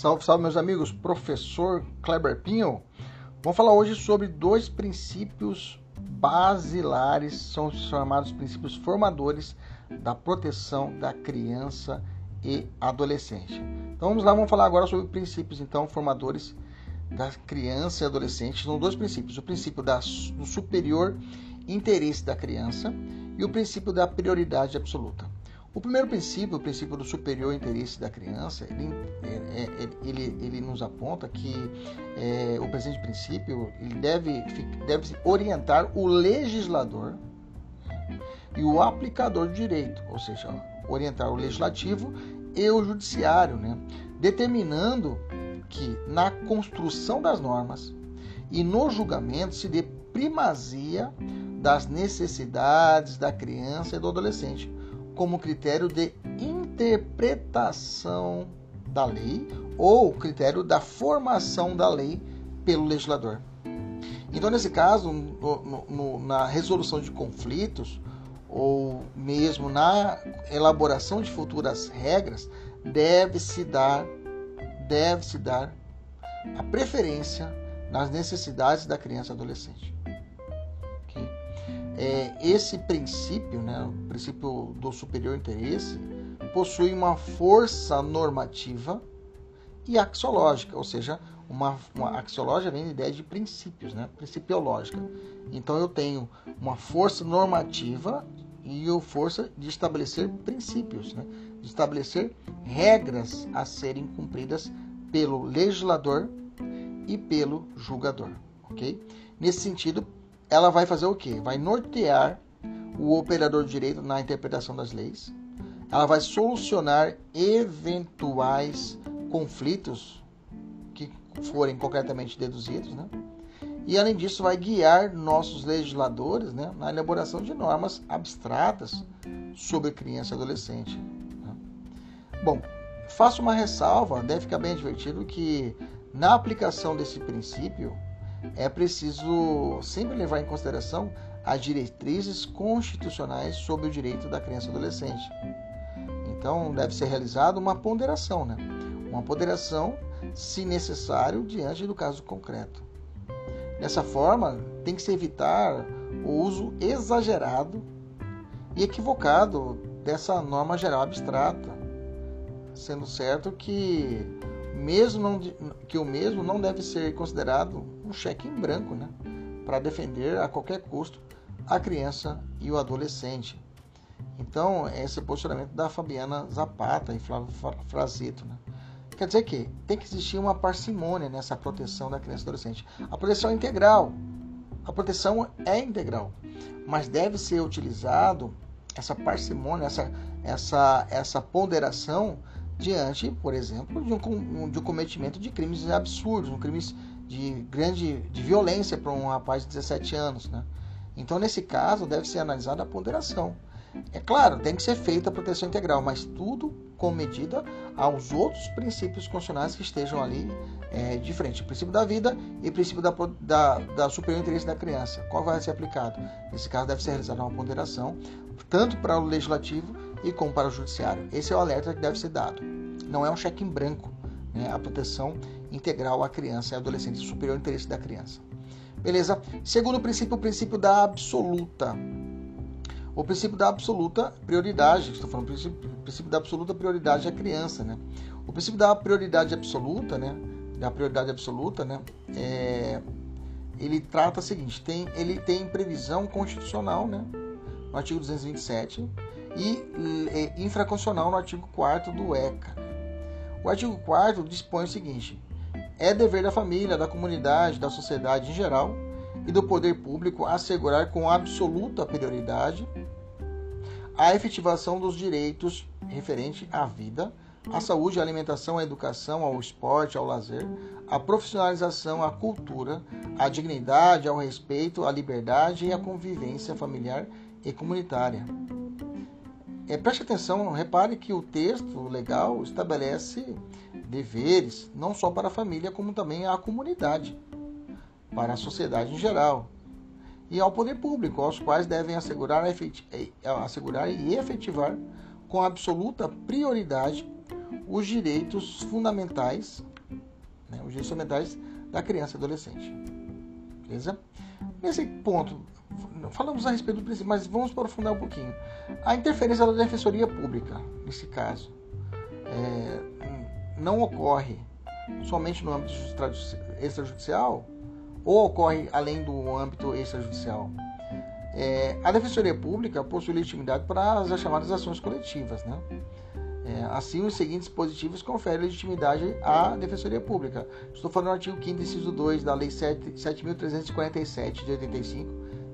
Salve, salve, meus amigos. Professor Kleber Pinho. Vamos falar hoje sobre dois princípios basilares, são chamados princípios formadores da proteção da criança e adolescente. Então vamos lá, vamos falar agora sobre princípios então formadores da criança e adolescente. São dois princípios: o princípio da, do superior interesse da criança e o princípio da prioridade absoluta. O primeiro princípio, o princípio do superior interesse da criança, ele, é, é, ele, ele nos aponta que é, o presente princípio ele deve, deve orientar o legislador e o aplicador de direito, ou seja, orientar o legislativo e o judiciário, né? determinando que na construção das normas e no julgamento se dê primazia das necessidades da criança e do adolescente como critério de interpretação da lei ou critério da formação da lei pelo legislador. Então, nesse caso, no, no, na resolução de conflitos ou mesmo na elaboração de futuras regras, deve-se dar, deve-se dar a preferência nas necessidades da criança e adolescente é, esse princípio, né, o princípio do superior interesse, possui uma força normativa e axiológica, ou seja, uma, uma axiológica vem da ideia de princípios, né, principiológica. Então eu tenho uma força normativa e a força de estabelecer princípios, né, de estabelecer regras a serem cumpridas pelo legislador e pelo julgador, ok? Nesse sentido, ela vai fazer o quê? Vai nortear o operador de direito na interpretação das leis. Ela vai solucionar eventuais conflitos que forem concretamente deduzidos, né? E além disso, vai guiar nossos legisladores né, na elaboração de normas abstratas sobre criança e adolescente. Né? Bom, faço uma ressalva, deve ficar bem advertido que na aplicação desse princípio, é preciso sempre levar em consideração as diretrizes constitucionais sobre o direito da criança e adolescente. Então, deve ser realizada uma ponderação, né? Uma ponderação, se necessário, diante do caso concreto. Dessa forma, tem que se evitar o uso exagerado e equivocado dessa norma geral abstrata, sendo certo que mesmo não, que o mesmo não deve ser considerado um cheque em branco, né, para defender a qualquer custo a criança e o adolescente. Então, esse é o posicionamento da Fabiana Zapata e Flávio Frazito. Né? Quer dizer que tem que existir uma parcimônia nessa proteção da criança e adolescente. A proteção é integral. A proteção é integral, mas deve ser utilizado essa parcimônia, essa, essa, essa ponderação diante, por exemplo, de um, de um cometimento de crimes absurdos, um crimes de grande de violência para um rapaz de 17 anos, né? Então, nesse caso, deve ser analisada a ponderação. É claro, tem que ser feita a proteção integral, mas tudo com medida aos outros princípios constitucionais que estejam ali é, de frente. O princípio da vida e o princípio da, da, da superior interesse da criança. Qual vai ser aplicado? Nesse caso, deve ser realizada uma ponderação, tanto para o legislativo e como para o judiciário. Esse é o alerta que deve ser dado. Não é um cheque em branco, né? a proteção integral à criança e adolescente, superior interesse da criança. Beleza? Segundo princípio, o princípio da absoluta. O princípio da absoluta prioridade, estou falando princípio, princípio da absoluta prioridade à criança, né? O princípio da prioridade absoluta, né? Da prioridade absoluta, né? É, ele trata o seguinte, tem, ele tem previsão constitucional, né? No artigo 227 e infraconstitucional no artigo 4 do ECA. O artigo 4 dispõe o seguinte: é dever da família, da comunidade, da sociedade em geral e do poder público assegurar com absoluta prioridade a efetivação dos direitos referente à vida, à saúde, à alimentação, à educação, ao esporte, ao lazer, à profissionalização, à cultura, à dignidade, ao respeito, à liberdade e à convivência familiar e comunitária. É, preste atenção, repare que o texto legal estabelece deveres não só para a família, como também à comunidade, para a sociedade em geral, e ao poder público, aos quais devem assegurar, eh, assegurar e efetivar com absoluta prioridade os direitos fundamentais né? os direitos fundamentais da criança e adolescente. Beleza? Nesse ponto, falamos a respeito do princípio, mas vamos aprofundar um pouquinho. A interferência da defensoria pública, nesse caso, é, não ocorre somente no âmbito extrajudicial ou ocorre além do âmbito extrajudicial. É, a defensoria pública possui legitimidade para as chamadas ações coletivas, né? É, assim, os seguintes dispositivos conferem legitimidade à Defensoria Pública. Estou falando do artigo 5 inciso 2 da Lei 7.347 de 85,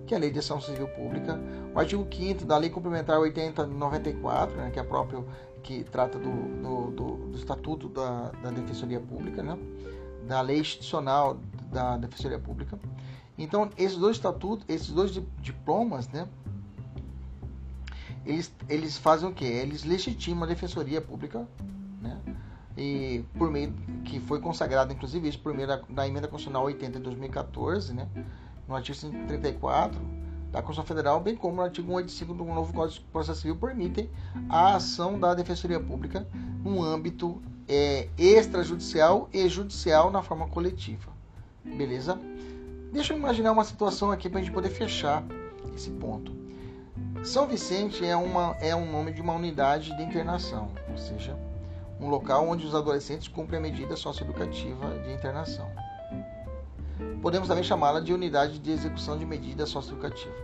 que é a Lei de Ação Civil Pública. O artigo 5 da Lei Complementar 8094, né, que é próprio que trata do, do, do, do Estatuto da, da, Defensoria Pública, né, da Lei Institucional da Defensoria Pública. Então, esses dois estatutos, esses dois diplomas, né, eles, eles fazem o quê? Eles legitimam a defensoria pública, né? E por meio que foi consagrado, inclusive, isso por meio da, da emenda constitucional 80 de 2014, né? No artigo 134 da Constituição Federal, bem como no artigo 185 do novo Código de Processo Civil, permitem a ação da defensoria pública no âmbito é, extrajudicial e judicial na forma coletiva. Beleza? Deixa eu imaginar uma situação aqui para a gente poder fechar esse ponto. São Vicente é, uma, é um nome de uma unidade de internação, ou seja, um local onde os adolescentes cumprem a medida socioeducativa de internação. Podemos também chamá-la de unidade de execução de medida socioeducativa.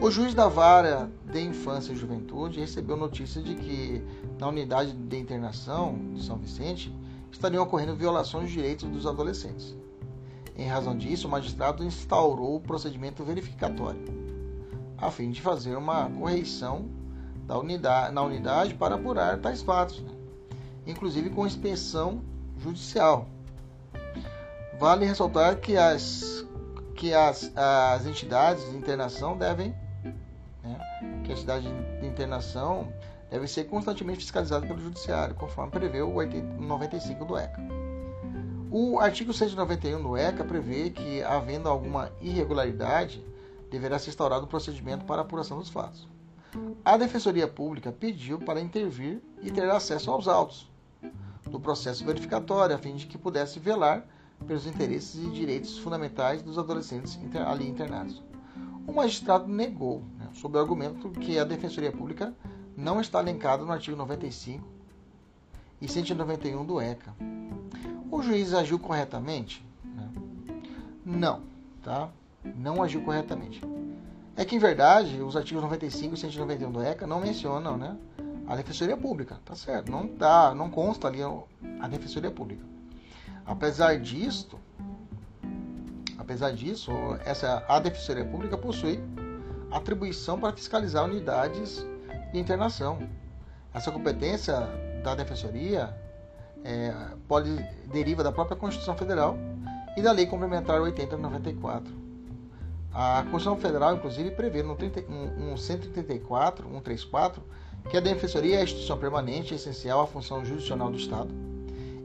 O juiz da vara de infância e juventude recebeu notícia de que na unidade de internação de São Vicente estariam ocorrendo violações de direitos dos adolescentes. Em razão disso, o magistrado instaurou o procedimento verificatório a fim de fazer uma correição da unidade, na unidade para apurar tais fatos, né? inclusive com inspeção judicial. Vale ressaltar que as, que as, as entidades de internação devem, né, que a entidade de internação deve ser constantemente fiscalizada pelo Judiciário, conforme prevê o 95 do ECA. O artigo 191 do ECA prevê que, havendo alguma irregularidade, deverá ser instaurado um procedimento para apuração dos fatos. A Defensoria Pública pediu para intervir e ter acesso aos autos do processo verificatório, a fim de que pudesse velar pelos interesses e direitos fundamentais dos adolescentes ali internados. O magistrado negou, né, sob o argumento que a Defensoria Pública não está linkada no artigo 95 e 191 do ECA. O juiz agiu corretamente? Né? Não, tá? Não agiu corretamente. É que, em verdade, os artigos 95 e 191 do ECA não mencionam né, a Defensoria Pública, tá certo? Não, tá, não consta ali a Defensoria Pública. Apesar disso, apesar disso, essa, a Defensoria Pública possui atribuição para fiscalizar unidades de internação. Essa competência da Defensoria é, pode deriva da própria Constituição Federal e da Lei Complementar 8094. A Constituição Federal, inclusive, prevê no, 30, no, no 134, 134, que a Defensoria é a instituição permanente essencial à função jurisdicional do Estado,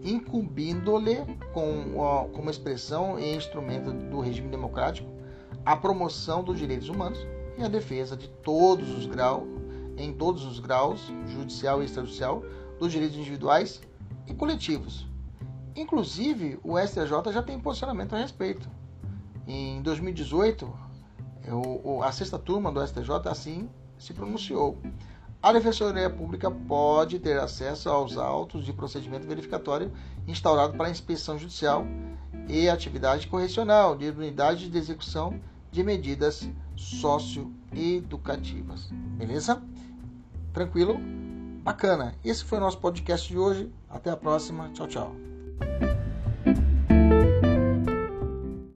incumbindo-lhe, com, como expressão e instrumento do regime democrático, a promoção dos direitos humanos e a defesa de todos os graus, em todos os graus, judicial e extrajudicial, dos direitos individuais e coletivos. Inclusive, o STJ já tem posicionamento a respeito. Em 2018, a sexta turma do STJ assim se pronunciou. A Defensoria Pública pode ter acesso aos autos de procedimento verificatório instaurado para inspeção judicial e atividade correcional de unidade de execução de medidas socioeducativas. Beleza? Tranquilo? Bacana. Esse foi o nosso podcast de hoje. Até a próxima. Tchau, tchau.